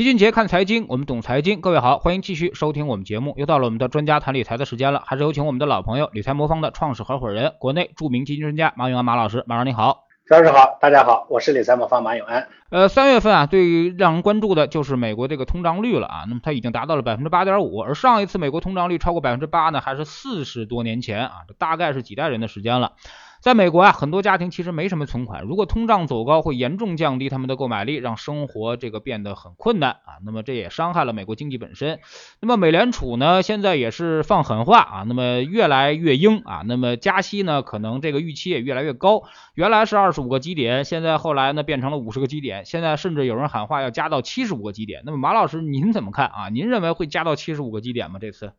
齐俊杰看财经，我们懂财经。各位好，欢迎继续收听我们节目。又到了我们的专家谈理财的时间了，还是有请我们的老朋友理财魔方的创始合伙人、国内著名基金专家马永安马老师。马老师你好，张老师好，大家好，我是理财魔方马永安。呃，三月份啊，对于让人关注的就是美国这个通胀率了啊。那么它已经达到了百分之八点五，而上一次美国通胀率超过百分之八呢，还是四十多年前啊，这大概是几代人的时间了。在美国啊，很多家庭其实没什么存款，如果通胀走高，会严重降低他们的购买力，让生活这个变得很困难啊。那么这也伤害了美国经济本身。那么美联储呢，现在也是放狠话啊，那么越来越鹰啊，那么加息呢，可能这个预期也越来越高。原来是二十五个基点，现在后来呢变成了五十个基点，现在甚至有人喊话要加到七十五个基点。那么马老师您怎么看啊？您认为会加到七十五个基点吗？这次？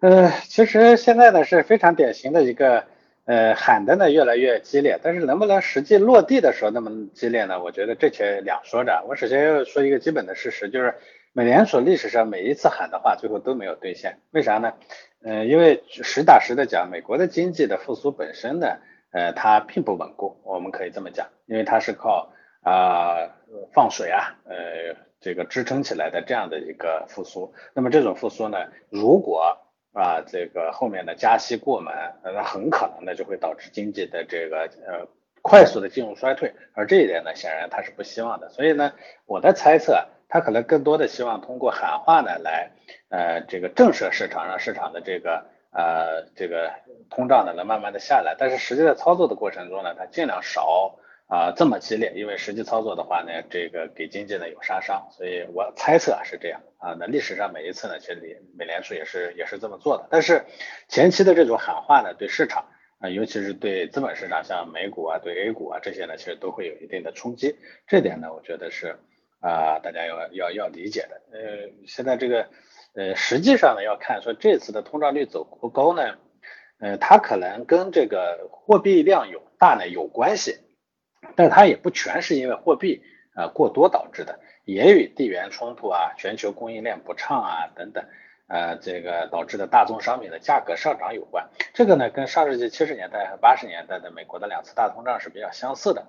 呃，其实现在呢是非常典型的一个。呃，喊的呢越来越激烈，但是能不能实际落地的时候那么激烈呢？我觉得这且两说着。我首先要说一个基本的事实，就是美联储历史上每一次喊的话，最后都没有兑现。为啥呢？呃，因为实打实的讲，美国的经济的复苏本身呢，呃，它并不稳固，我们可以这么讲，因为它是靠啊放水啊，呃，这个支撑起来的这样的一个复苏。那么这种复苏呢，如果啊，这个后面的加息过门，那很可能呢就会导致经济的这个呃快速的进入衰退，而这一点呢，显然他是不希望的。所以呢，我的猜测，他可能更多的希望通过喊话呢来呃这个震慑市场，让市场的这个呃这个通胀呢能慢慢的下来。但是实际在操作的过程中呢，他尽量少。啊，这么激烈，因为实际操作的话呢，这个给经济呢有杀伤，所以我猜测是这样啊。那历史上每一次呢，其实美联储也是也是这么做的。但是前期的这种喊话呢，对市场啊，尤其是对资本市场，像美股啊、对 A 股啊这些呢，其实都会有一定的冲击。这点呢，我觉得是啊，大家要要要理解的。呃，现在这个呃，实际上呢，要看说这次的通胀率走不高呢，呃，它可能跟这个货币量有大呢有关系。但它也不全是因为货币呃过多导致的，也与地缘冲突啊、全球供应链不畅啊等等，呃这个导致的大宗商品的价格上涨有关。这个呢跟上世纪七十年代和八十年代的美国的两次大通胀是比较相似的。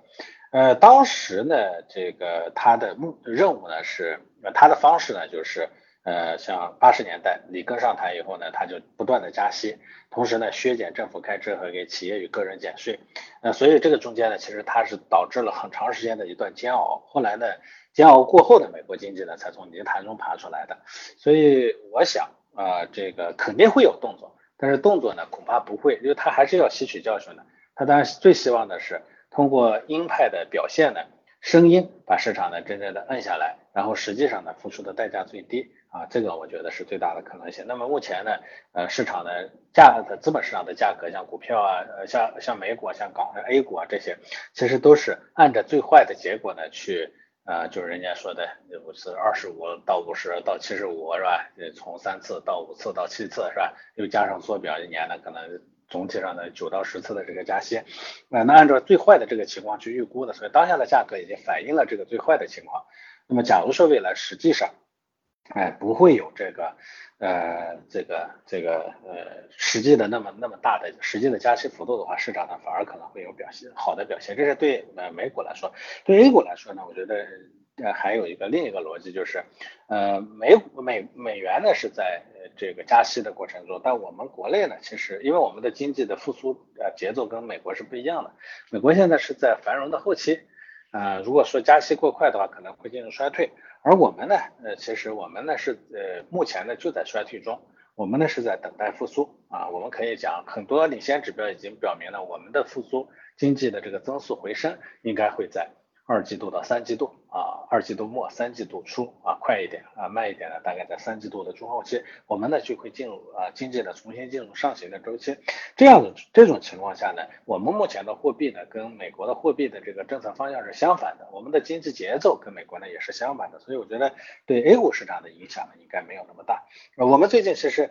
呃当时呢这个它的目任务呢是，它的方式呢就是。呃，像八十年代里根上台以后呢，他就不断的加息，同时呢削减政府开支和给企业与个人减税，那所以这个中间呢，其实它是导致了很长时间的一段煎熬。后来呢，煎熬过后的美国经济呢，才从泥潭中爬出来的。所以我想啊，这个肯定会有动作，但是动作呢，恐怕不会，因为他还是要吸取教训的。他当然最希望的是通过鹰派的表现呢，声音把市场呢真正的摁下来，然后实际上呢，付出的代价最低。啊，这个我觉得是最大的可能性。那么目前呢，呃，市场的价的资本市场的价格，像股票啊，呃，像像美股，像港 A 股啊这些，其实都是按照最坏的结果呢去，呃，就是人家说的，不是二十五到五十到七十五是吧？呃从三次到五次到七次是吧？又加上缩表一年呢，可能总体上的九到十次的这个加息，那那按照最坏的这个情况去预估的，所以当下的价格已经反映了这个最坏的情况。那么假如说未来实际上，哎，不会有这个，呃，这个这个呃，实际的那么那么大的实际的加息幅度的话，市场呢反而可能会有表现好的表现。这是对呃美股来说，对 A 股来说呢，我觉得呃还有一个另一个逻辑就是，呃，美股美美元呢是在这个加息的过程中，但我们国内呢，其实因为我们的经济的复苏呃节奏跟美国是不一样的，美国现在是在繁荣的后期，啊，如果说加息过快的话，可能会进入衰退。而我们呢，呃，其实我们呢是呃，目前呢就在衰退中，我们呢是在等待复苏啊。我们可以讲，很多领先指标已经表明了，我们的复苏经济的这个增速回升应该会在二季度到三季度。啊，二季度末三季度初啊，快一点啊，慢一点呢，大概在三季度的中后期，我们呢就会进入啊经济的重新进入上行的周期。这样的这种情况下呢，我们目前的货币呢跟美国的货币的这个政策方向是相反的，我们的经济节奏跟美国呢也是相反的，所以我觉得对 A 股市场的影响呢应该没有那么大。我们最近其实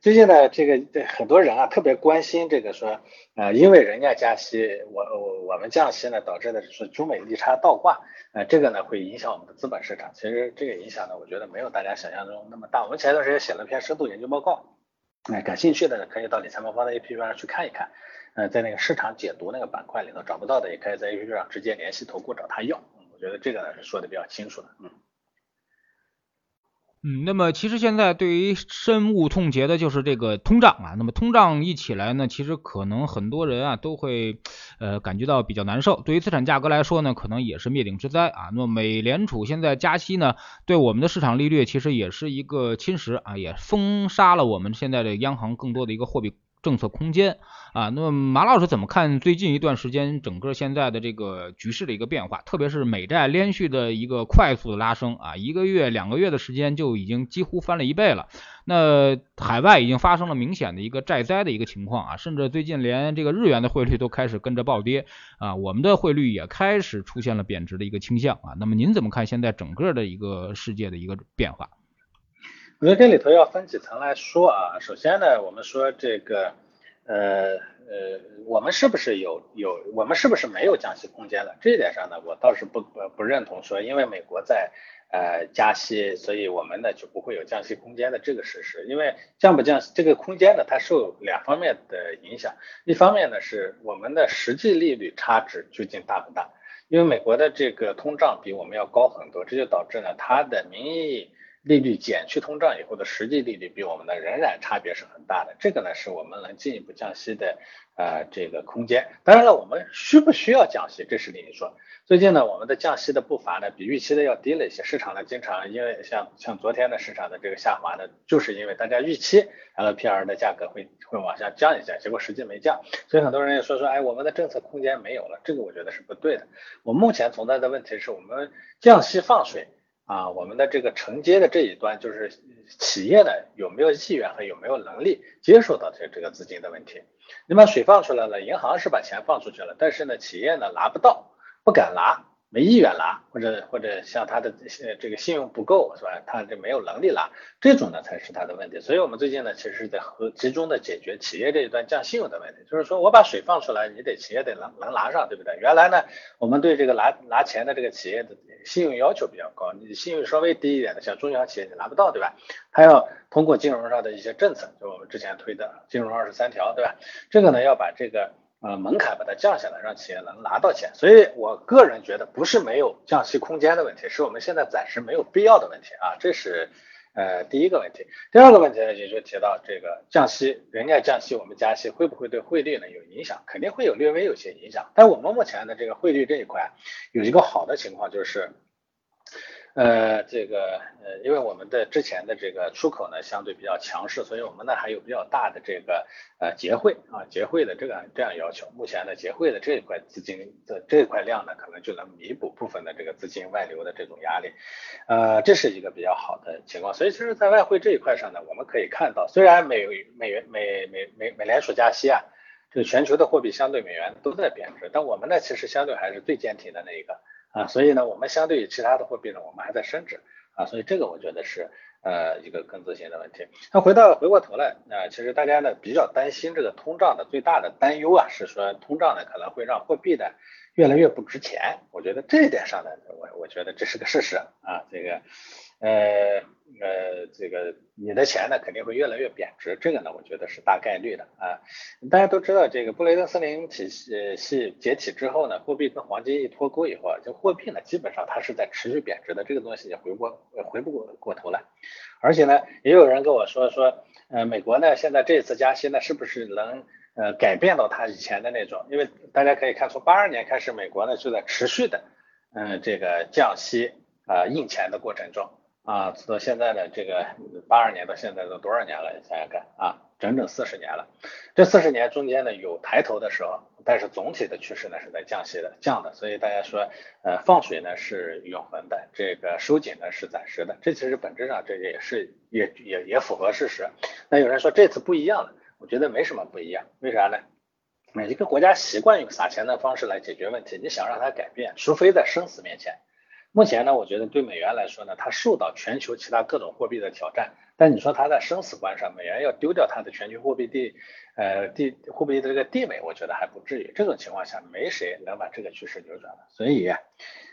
最近呢这个很多人啊特别关心这个说呃因为人家加息，我我我们降息呢导致的是中美利差倒挂，呃这个呢。会影响我们的资本市场。其实这个影响呢，我觉得没有大家想象中那么大。我们前一段时间写了篇深度研究报告，哎，感兴趣的呢可以到理财魔方的 APP 上去看一看。呃，在那个市场解读那个板块里头找不到的，也可以在 APP 上直接联系投顾找他要。我觉得这个呢是说的比较清楚的。嗯。嗯，那么其实现在对于深恶痛绝的就是这个通胀啊。那么通胀一起来呢，其实可能很多人啊都会呃感觉到比较难受。对于资产价格来说呢，可能也是灭顶之灾啊。那么美联储现在加息呢，对我们的市场利率其实也是一个侵蚀啊，也封杀了我们现在的央行更多的一个货币。政策空间啊，那么马老师怎么看最近一段时间整个现在的这个局势的一个变化？特别是美债连续的一个快速的拉升啊，一个月、两个月的时间就已经几乎翻了一倍了。那海外已经发生了明显的一个债灾的一个情况啊，甚至最近连这个日元的汇率都开始跟着暴跌啊，我们的汇率也开始出现了贬值的一个倾向啊。那么您怎么看现在整个的一个世界的一个变化？我觉得这里头要分几层来说啊。首先呢，我们说这个，呃呃，我们是不是有有，我们是不是没有降息空间了？这一点上呢，我倒是不不不认同说，因为美国在呃加息，所以我们呢就不会有降息空间的这个事实。因为降不降息这个空间呢，它受两方面的影响。一方面呢是我们的实际利率差值究竟大不大？因为美国的这个通胀比我们要高很多，这就导致呢它的名义。利率减去通胀以后的实际利率比我们的仍然差别是很大的，这个呢是我们能进一步降息的呃这个空间。当然了，我们需不需要降息，这是另一说。最近呢，我们的降息的步伐呢比预期的要低了一些，市场呢经常因为像像昨天的市场的这个下滑呢，就是因为大家预期 LPR 的价格会会往下降一下，结果实际没降，所以很多人也说说，哎，我们的政策空间没有了，这个我觉得是不对的。我目前存在的问题是我们降息放水。啊，我们的这个承接的这一端就是企业呢有没有意愿和有没有能力接受到这这个资金的问题。你把水放出来了，银行是把钱放出去了，但是呢，企业呢拿不到，不敢拿。没意愿拿，或者或者像他的这个信用不够，是吧？他这没有能力拿，这种呢才是他的问题。所以我们最近呢，其实是在和集中的解决企业这一端降信用的问题。就是说我把水放出来，你得企业得能能拿上，对不对？原来呢，我们对这个拿拿钱的这个企业的信用要求比较高，你信用稍微低一点的，像中小企业你拿不到，对吧？他要通过金融上的一些政策，就我们之前推的金融二十三条，对吧？这个呢要把这个。呃，门槛把它降下来，让企业能拿到钱。所以我个人觉得，不是没有降息空间的问题，是我们现在暂时没有必要的问题啊。这是呃第一个问题。第二个问题呢，也就提到这个降息，人家降息，我们加息，会不会对汇率呢有影响？肯定会有略微有些影响。但我们目前的这个汇率这一块，有一个好的情况就是。呃，这个呃，因为我们的之前的这个出口呢相对比较强势，所以我们呢还有比较大的这个呃结汇啊结汇的这个这样要求。目前呢结汇的这一块资金的这一块量呢，可能就能弥补部分的这个资金外流的这种压力，呃，这是一个比较好的情况。所以其实，在外汇这一块上呢，我们可以看到，虽然美美元美美美美联储加息啊，这个全球的货币相对美元都在贬值，但我们呢其实相对还是最坚挺的那一个。啊，所以呢，我们相对于其他的货币呢，我们还在升值啊，所以这个我觉得是呃一个更自信的问题。那回到回过头来，啊，其实大家呢比较担心这个通胀的最大的担忧啊，是说通胀呢可能会让货币呢越来越不值钱。我觉得这一点上呢，我我觉得这是个事实啊，这个。呃呃，这个你的钱呢肯定会越来越贬值，这个呢我觉得是大概率的啊。大家都知道，这个布雷顿森林体系系解体之后呢，货币跟黄金一脱钩以后，就货币呢基本上它是在持续贬值的，这个东西也回不回不过过头来。而且呢，也有人跟我说说，呃，美国呢现在这次加息呢是不是能呃改变到它以前的那种？因为大家可以看，从八二年开始，美国呢就在持续的嗯这个降息啊印钱的过程中。啊，到现在呢，这个八二年到现在都多少年了？你想想看啊，整整四十年了。这四十年中间呢，有抬头的时候，但是总体的趋势呢是在降息的，降的。所以大家说，呃，放水呢是永恒的，这个收紧呢是暂时的。这其实本质上这也是也也也符合事实。那有人说这次不一样了，我觉得没什么不一样。为啥呢？每一个国家习惯用撒钱的方式来解决问题，你想让它改变，除非在生死面前。目前呢，我觉得对美元来说呢，它受到全球其他各种货币的挑战。但你说它在生死关上，美元要丢掉它的全球货币地，呃地货币的这个地位，我觉得还不至于。这种情况下，没谁能把这个趋势扭转了。所以，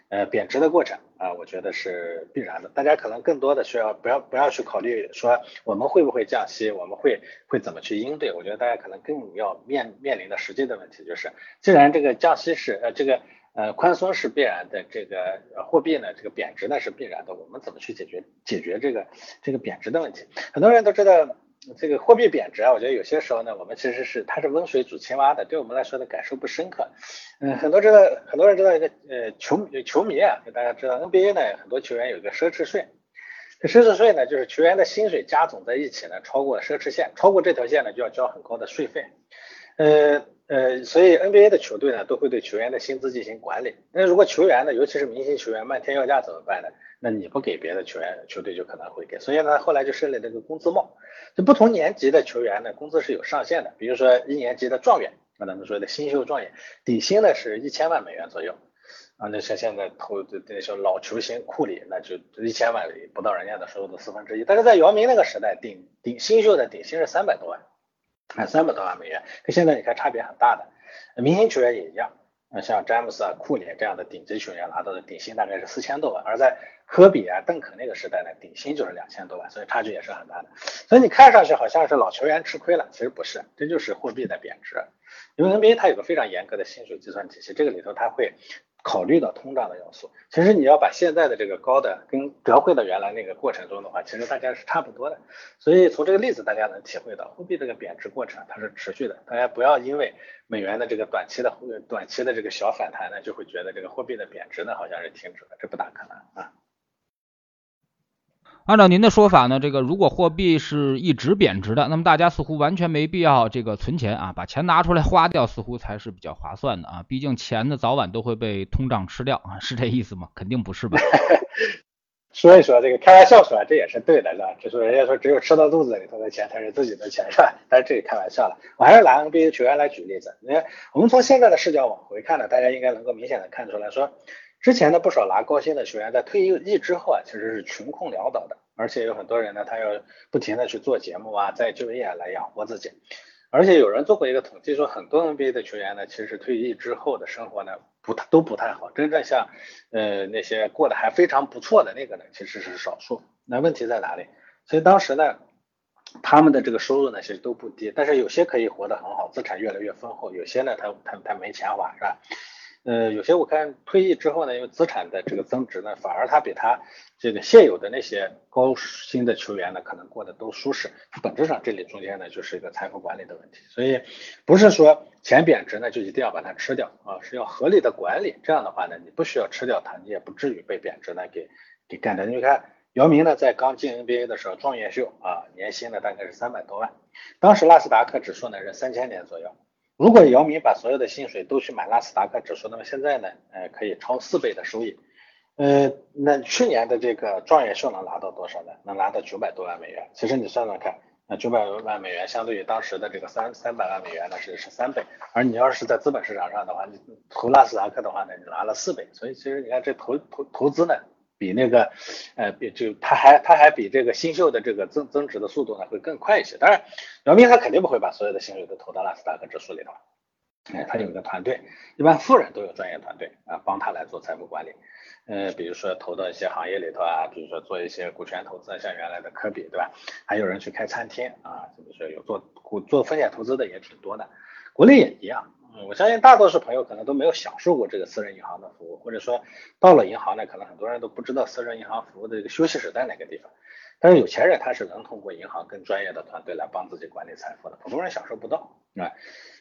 呃，贬值的过程啊，我觉得是必然的。大家可能更多的需要不要不要去考虑说我们会不会降息，我们会会怎么去应对。我觉得大家可能更要面面临的实际的问题就是，既然这个降息是呃这个。呃，宽松是必然的，这个货币呢，这个贬值呢是必然的。我们怎么去解决解决这个这个贬值的问题？很多人都知道这个货币贬值啊，我觉得有些时候呢，我们其实是它是温水煮青蛙的，对我们来说的感受不深刻。嗯，很多知道很多人知道一个呃球球迷啊，就大家知道 NBA 呢，很多球员有一个奢侈税。这奢侈税呢，就是球员的薪水加总在一起呢，超过奢侈线，超过这条线呢，就要交很高的税费。呃呃，所以 NBA 的球队呢，都会对球员的薪资进行管理。那如果球员呢，尤其是明星球员漫天要价怎么办呢？那你不给别的球员，球队就可能会给。所以呢，后来就设立这个工资帽。就不同年级的球员呢，工资是有上限的。比如说一年级的状元，啊，咱们说的新秀状元，底薪呢是一千万美元左右。啊，那像现在投的那些老球星库里，那就一千万不到人家的收入的四分之一。但是在姚明那个时代，顶顶新秀的底薪是三百多万。啊，三百多万美元，跟现在你看差别很大的。明星球员也一样，啊，像詹姆斯啊、库里这样的顶级球员拿到的底薪大概是四千多万，而在科比啊、邓肯那个时代呢，底薪就是两千多万，所以差距也是很大的。所以你看上去好像是老球员吃亏了，其实不是，这就是货币的贬值。因为 NBA 它有个非常严格的薪水计算体系，这个里头它会。考虑到通胀的要素，其实你要把现在的这个高的跟折回到原来那个过程中的话，其实大家是差不多的。所以从这个例子大家能体会到，货币这个贬值过程它是持续的。大家不要因为美元的这个短期的短期的这个小反弹呢，就会觉得这个货币的贬值呢好像是停止了，这不大可能啊。按照您的说法呢，这个如果货币是一直贬值的，那么大家似乎完全没必要这个存钱啊，把钱拿出来花掉，似乎才是比较划算的啊。毕竟钱呢早晚都会被通胀吃掉啊，是这意思吗？肯定不是吧？说一说这个开玩笑说，这也是对的，是吧？就说人家说只有吃到肚子里头的钱才是自己的钱，是吧？但是这里开玩笑了，我还是拿 NBA 球员来举例子。你看，我们从现在的视角往回看呢，大家应该能够明显的看出来说。之前呢，不少拿高薪的学员在退役之后啊，其实是穷困潦倒的，而且有很多人呢，他要不停的去做节目啊，再就业来养活自己。而且有人做过一个统计，说很多 NBA 的球员呢，其实退役之后的生活呢，不太都不太好。真正像呃那些过得还非常不错的那个呢，其实是少数。那问题在哪里？所以当时呢，他们的这个收入呢，其实都不低，但是有些可以活得很好，资产越来越丰厚；有些呢，他他他没钱花，是吧？呃，有些我看退役之后呢，因为资产的这个增值呢，反而他比他这个现有的那些高薪的球员呢，可能过得都舒适。本质上这里中间呢，就是一个财富管理的问题。所以不是说钱贬值呢，就一定要把它吃掉啊，是要合理的管理。这样的话呢，你不需要吃掉它，你也不至于被贬值呢给给干掉。你看姚明呢，在刚进 NBA 的时候，状元秀啊，年薪呢大概是三百多万，当时纳斯达克指数呢是三千点左右。如果姚明把所有的薪水都去买纳斯达克指数，那么现在呢，呃，可以超四倍的收益。呃，那去年的这个状元秀能拿到多少呢？能拿到九百多万美元。其实你算算看，那九百万美元相对于当时的这个三三百万美元呢，是是三倍。而你要是在资本市场上的话，你投纳斯达克的话呢，你拿了四倍。所以其实你看这投投投资呢。比那个，呃，比就他还他还比这个新秀的这个增增值的速度呢会更快一些。当然，姚明他肯定不会把所有的薪水都投到纳斯达克指数里头，哎，他有一个团队，一般富人都有专业团队啊，帮他来做财富管理。呃，比如说投到一些行业里头啊，比如说做一些股权投资，像原来的科比，对吧？还有人去开餐厅啊，就是说有做股做风险投资的也挺多的，国内也一样。我相信大多数朋友可能都没有享受过这个私人银行的服务，或者说到了银行呢，可能很多人都不知道私人银行服务的这个休息室在哪个地方。但是有钱人他是能通过银行更专业的团队来帮自己管理财富的，普通人享受不到啊。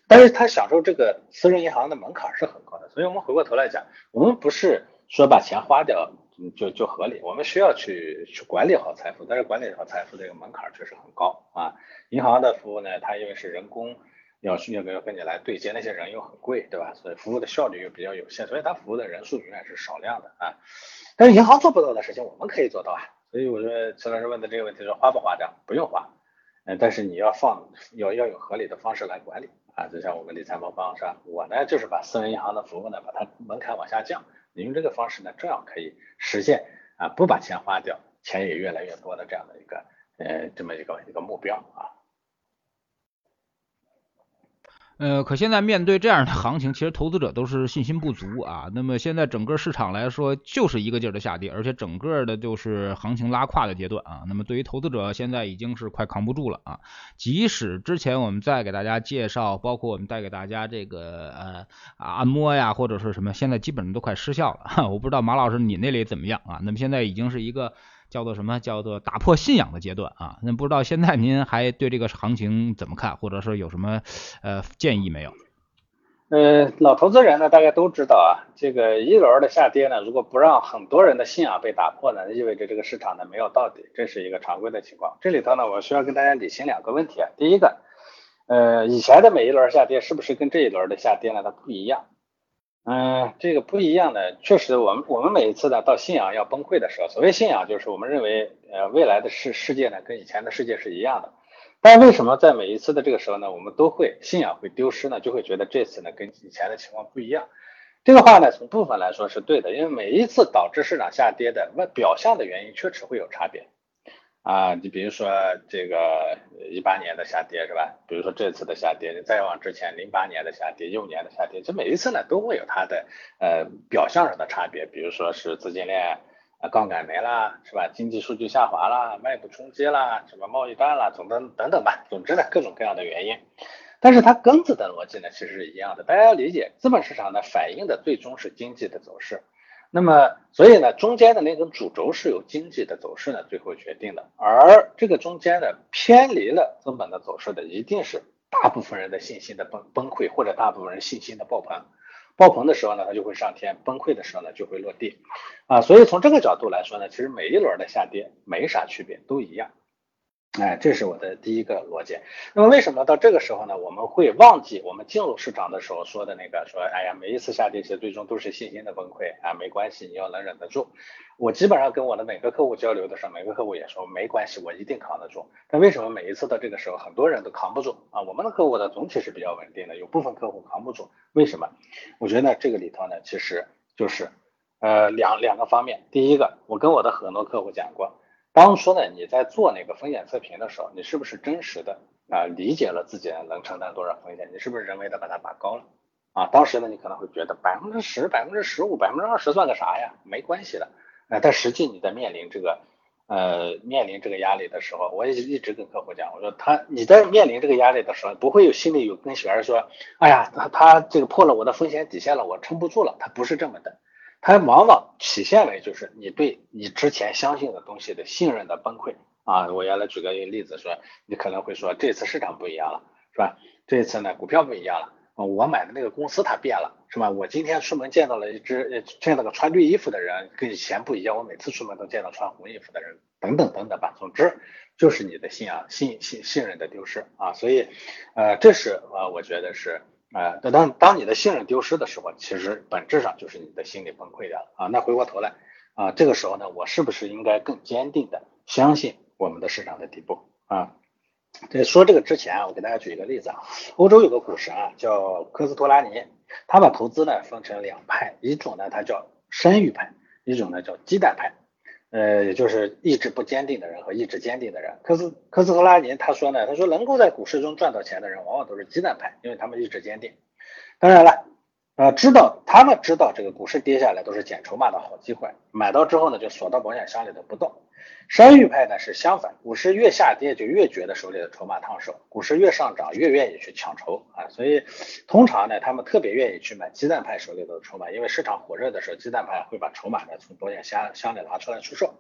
但是他享受这个私人银行的门槛是很高的，所以我们回过头来讲，我们不是说把钱花掉就就合理，我们需要去去管理好财富，但是管理好财富这个门槛确实很高啊。银行的服务呢，它因为是人工。要需要跟要跟你来对接，那些人又很贵，对吧？所以服务的效率又比较有限，所以他服务的人数永远是少量的啊。但是银行做不到的事情，我们可以做到啊。所以我说，陈老师问的这个问题说花不花掉？不用花，嗯，但是你要放，要要有合理的方式来管理啊。就像我们理财魔方是吧？我呢就是把私人银行的服务呢，把它门槛往下降，你用这个方式呢，这样可以实现啊，不把钱花掉，钱也越来越多的这样的一个呃这么一个一个目标啊。呃，可现在面对这样的行情，其实投资者都是信心不足啊。那么现在整个市场来说，就是一个劲儿的下跌，而且整个的就是行情拉胯的阶段啊。那么对于投资者，现在已经是快扛不住了啊。即使之前我们再给大家介绍，包括我们带给大家这个呃啊按摩呀，或者是什么，现在基本上都快失效了。我不知道马老师你那里怎么样啊？那么现在已经是一个。叫做什么？叫做打破信仰的阶段啊！那不知道现在您还对这个行情怎么看，或者说有什么呃建议没有？呃，老投资人呢，大家都知道啊，这个一轮的下跌呢，如果不让很多人的信仰被打破呢，意味着这个市场呢没有到底，这是一个常规的情况。这里头呢，我需要跟大家理清两个问题啊。第一个，呃，以前的每一轮下跌是不是跟这一轮的下跌呢它不一样？嗯，这个不一样的，确实，我们我们每一次呢到信仰要崩溃的时候，所谓信仰就是我们认为，呃，未来的世世界呢跟以前的世界是一样的。但为什么在每一次的这个时候呢，我们都会信仰会丢失呢？就会觉得这次呢跟以前的情况不一样。这个话呢从部分来说是对的，因为每一次导致市场下跌的外表象的原因确实会有差别。啊，你比如说这个一八年的下跌是吧？比如说这次的下跌，你再往之前零八年的下跌、幼年的下跌，这每一次呢都会有它的呃表象上的差别，比如说是资金链啊杠杆没了是吧？经济数据下滑啦，外部冲击啦，什么贸易战啦，等等等等吧，总之呢各种各样的原因，但是它根子的逻辑呢其实是一样的，大家要理解，资本市场呢反映的最终是经济的走势。那么，所以呢，中间的那根主轴是由经济的走势呢最后决定的，而这个中间的偏离了资本的走势的，一定是大部分人的信心的崩崩溃，或者大部分人信心的爆棚。爆棚的时候呢，它就会上天；崩溃的时候呢，就会落地。啊，所以从这个角度来说呢，其实每一轮的下跌没啥区别，都一样。哎，这是我的第一个逻辑。那么为什么到这个时候呢？我们会忘记我们进入市场的时候说的那个说，哎呀，每一次下跌其实最终都是信心的崩溃啊，没关系，你要能忍得住。我基本上跟我的每个客户交流的时候，每个客户也说没关系，我一定扛得住。但为什么每一次到这个时候很多人都扛不住啊？我们的客户呢总体是比较稳定的，有部分客户扛不住，为什么？我觉得呢这个里头呢，其实就是呃两两个方面。第一个，我跟我的很多客户讲过。当初呢，你在做那个风险测评的时候，你是不是真实的啊理解了自己能承担多少风险？你是不是人为的把它拔高了啊？当时呢，你可能会觉得百分之十、百分之十五、百分之二十算个啥呀？没关系的。啊，但实际你在面临这个呃面临这个压力的时候，我也一直跟客户讲，我说他你在面临这个压力的时候，不会有心里有跟学员说，哎呀，他他这个破了我的风险底线了，我撑不住了。他不是这么的。它往往体现为就是你对你之前相信的东西的信任的崩溃啊！我原来举个例子说，你可能会说这次市场不一样了，是吧？这次呢股票不一样了，我买的那个公司它变了，是吧？我今天出门见到了一只见到个穿绿衣服的人，跟以前不一样，我每次出门都见到穿红衣服的人，等等等等吧。总之就是你的信仰信信信任的丢失啊！所以呃，这是呃我觉得是。啊，当当你的信任丢失的时候，其实本质上就是你的心理崩溃掉了啊。那回过头来啊，这个时候呢，我是不是应该更坚定的相信我们的市场的底部啊？在说这个之前啊，我给大家举一个例子啊，欧洲有个股神啊，叫科斯托拉尼，他把投资呢分成两派，一种呢他叫生育派，一种呢叫鸡蛋派。呃，也就是意志不坚定的人和意志坚定的人。科斯科斯托拉尼他说呢，他说能够在股市中赚到钱的人，往往都是鸡蛋派，因为他们意志坚定。当然了，呃，知道他们知道这个股市跌下来都是捡筹码的好机会，买到之后呢，就锁到保险箱里头不动。山芋派呢是相反，股市越下跌就越觉得手里的筹码烫手，股市越上涨越愿意去抢筹啊，所以通常呢他们特别愿意去买鸡蛋派手里的筹码，因为市场火热的时候，鸡蛋派会把筹码呢从保险箱箱里拿出来出售。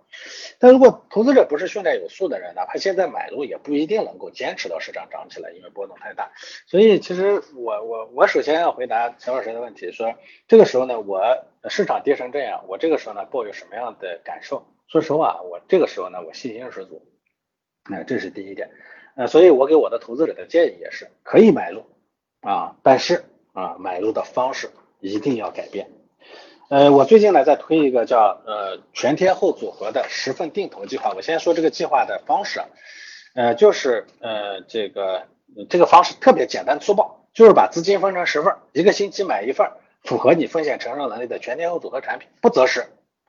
但如果投资者不是训练有素的人，哪怕现在买入也不一定能够坚持到市场涨起来，因为波动太大。所以其实我我我首先要回答陈老师的问题，说这个时候呢我市场跌成这样，我这个时候呢抱有什么样的感受？说实话，我这个时候呢，我信心十足，那这是第一点，呃，所以我给我的投资者的建议也是可以买入啊，但是啊，买入的方式一定要改变。呃，我最近呢在推一个叫呃全天候组合的十份定投计划，我先说这个计划的方式，呃，就是呃这个这个方式特别简单粗暴，就是把资金分成十份，一个星期买一份符合你风险承受能力的全天候组合产品，不择时。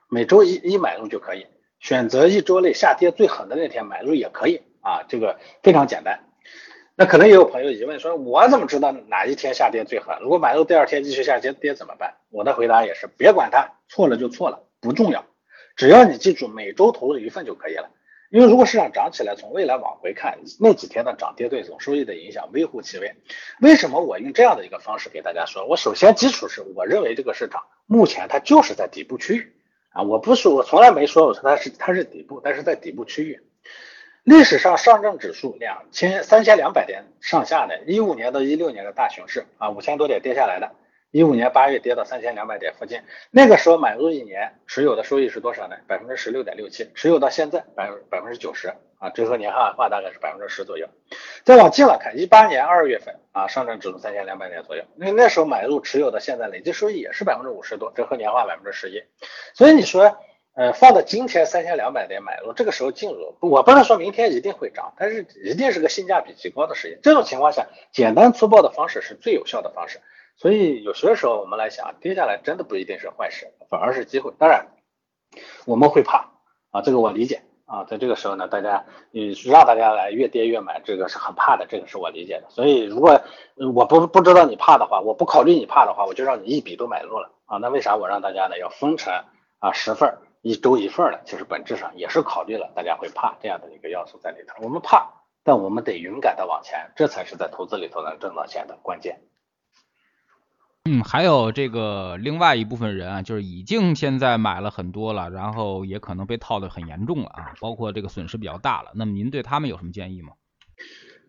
每周一一买入就可以，选择一周内下跌最狠的那天买入也可以啊，这个非常简单。那可能也有朋友疑问说，我怎么知道哪一天下跌最狠？如果买入第二天继续下跌跌怎么办？我的回答也是，别管它，错了就错了，不重要，只要你记住每周投入一份就可以了。因为如果市场涨起来，从未来往回看，那几天的涨跌对总收益的影响微乎其微。为什么我用这样的一个方式给大家说？我首先基础是我认为这个市场目前它就是在底部区域啊，我不是我从来没说我说它是它是底部，但是在底部区域。历史上上证指数两千三千两百点上下的，一五年到一六年的大熊市啊，五千多点跌下来的，一五年八月跌到三千两百点附近，那个时候买入一年持有的收益是多少呢？百分之十六点六七，持有到现在百百分之九十啊，折合年化化大概是百分之十左右。再往近了看，一八年二月份啊，上证指数三千两百点左右，那那时候买入持有的现在累计收益也是百分之五十多，折合年化百分之十一。所以你说。呃，放到今天三千两百点买入，这个时候进入，我不能说明天一定会涨，但是一定是个性价比极高的事业。这种情况下，简单粗暴的方式是最有效的方式。所以有些时候我们来想，跌下来真的不一定是坏事，反而是机会。当然，我们会怕啊，这个我理解啊。在这个时候呢，大家你让大家来越跌越买，这个是很怕的，这个是我理解的。所以如果我不不知道你怕的话，我不考虑你怕的话，我就让你一笔都买入了啊。那为啥我让大家呢要分成啊十份？一周一份的，其实本质上也是考虑了大家会怕这样的一个要素在里头。我们怕，但我们得勇敢的往前，这才是在投资里头能挣到钱的关键。嗯，还有这个另外一部分人啊，就是已经现在买了很多了，然后也可能被套的很严重了啊，包括这个损失比较大了。那么您对他们有什么建议吗？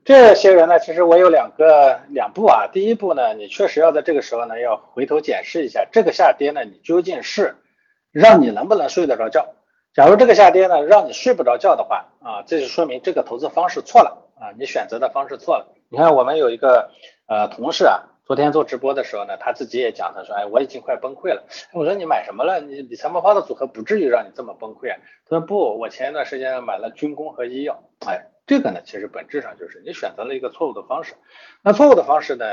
这些人呢，其实我有两个两步啊。第一步呢，你确实要在这个时候呢，要回头检视一下这个下跌呢，你究竟是。让你能不能睡得着觉？假如这个下跌呢，让你睡不着觉的话啊，这就说明这个投资方式错了啊，你选择的方式错了。你看我们有一个呃同事啊，昨天做直播的时候呢，他自己也讲，他说，哎，我已经快崩溃了。我说你买什么了？你理财魔方的组合不至于让你这么崩溃啊。他说不，我前一段时间买了军工和医药。哎，这个呢，其实本质上就是你选择了一个错误的方式。那错误的方式呢？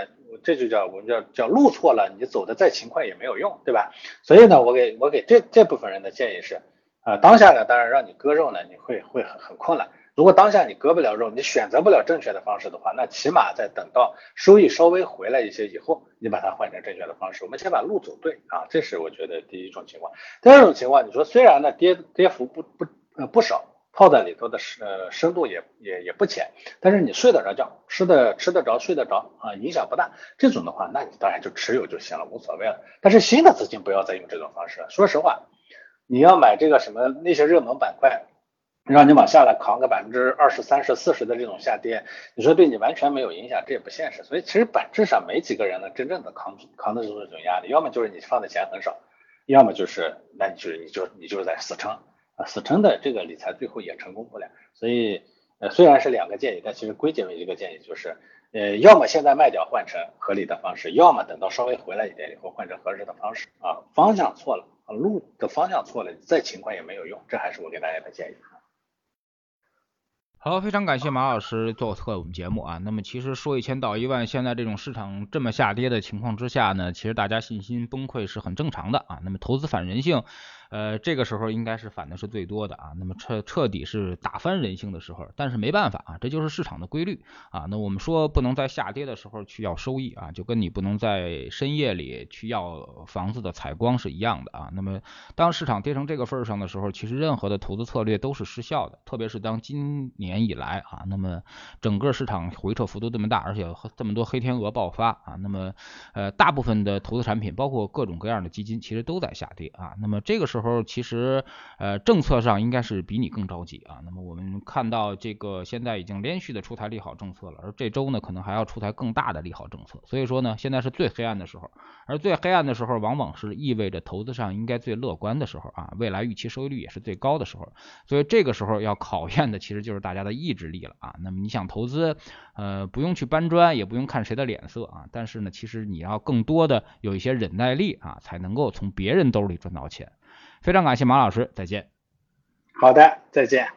这就叫我们叫叫路错了，你走的再勤快也没有用，对吧？所以呢，我给我给这这部分人的建议是，啊，当下呢，当然让你割肉呢，你会会很很困难。如果当下你割不了肉，你选择不了正确的方式的话，那起码在等到收益稍微回来一些以后，你把它换成正确的方式。我们先把路走对啊，这是我觉得第一种情况。第二种情况，你说虽然呢跌跌幅不不呃不少。泡在里头的呃深度也也也不浅，但是你睡得着觉，吃的吃得着，睡得着啊，影响不大。这种的话，那你当然就持有就行了，无所谓了。但是新的资金不要再用这种方式了。说实话，你要买这个什么那些热门板块，让你往下来扛个百分之二十三十四十的这种下跌，你说对你完全没有影响，这也不现实。所以其实本质上没几个人能真正的扛扛得住这种压力，要么就是你放的钱很少，要么就是那你就是你就你就是在死撑。啊，死撑的这个理财最后也成功不了，所以呃虽然是两个建议，但其实归结为一个建议，就是呃要么现在卖掉换成合理的方式，要么等到稍微回来一点以后换成合适的方式啊，方向错了啊，路的方向错了，再勤快也没有用，这还是我给大家的建议。好，非常感谢马老师做客我们节目啊。那么其实说一千道一万，现在这种市场这么下跌的情况之下呢，其实大家信心崩溃是很正常的啊。那么投资反人性。呃，这个时候应该是反的是最多的啊，那么彻彻底是打翻人性的时候，但是没办法啊，这就是市场的规律啊。那我们说不能在下跌的时候去要收益啊，就跟你不能在深夜里去要房子的采光是一样的啊。那么当市场跌成这个份上的时候，其实任何的投资策略都是失效的，特别是当今年以来啊，那么整个市场回撤幅度这么大，而且这么多黑天鹅爆发啊，那么呃大部分的投资产品，包括各种各样的基金，其实都在下跌啊。那么这个时候时候其实呃政策上应该是比你更着急啊。那么我们看到这个现在已经连续的出台利好政策了，而这周呢可能还要出台更大的利好政策。所以说呢现在是最黑暗的时候，而最黑暗的时候往往是意味着投资上应该最乐观的时候啊，未来预期收益率也是最高的时候。所以这个时候要考验的其实就是大家的意志力了啊。那么你想投资呃不用去搬砖，也不用看谁的脸色啊，但是呢其实你要更多的有一些忍耐力啊，才能够从别人兜里赚到钱。非常感谢马老师，再见。好的，再见。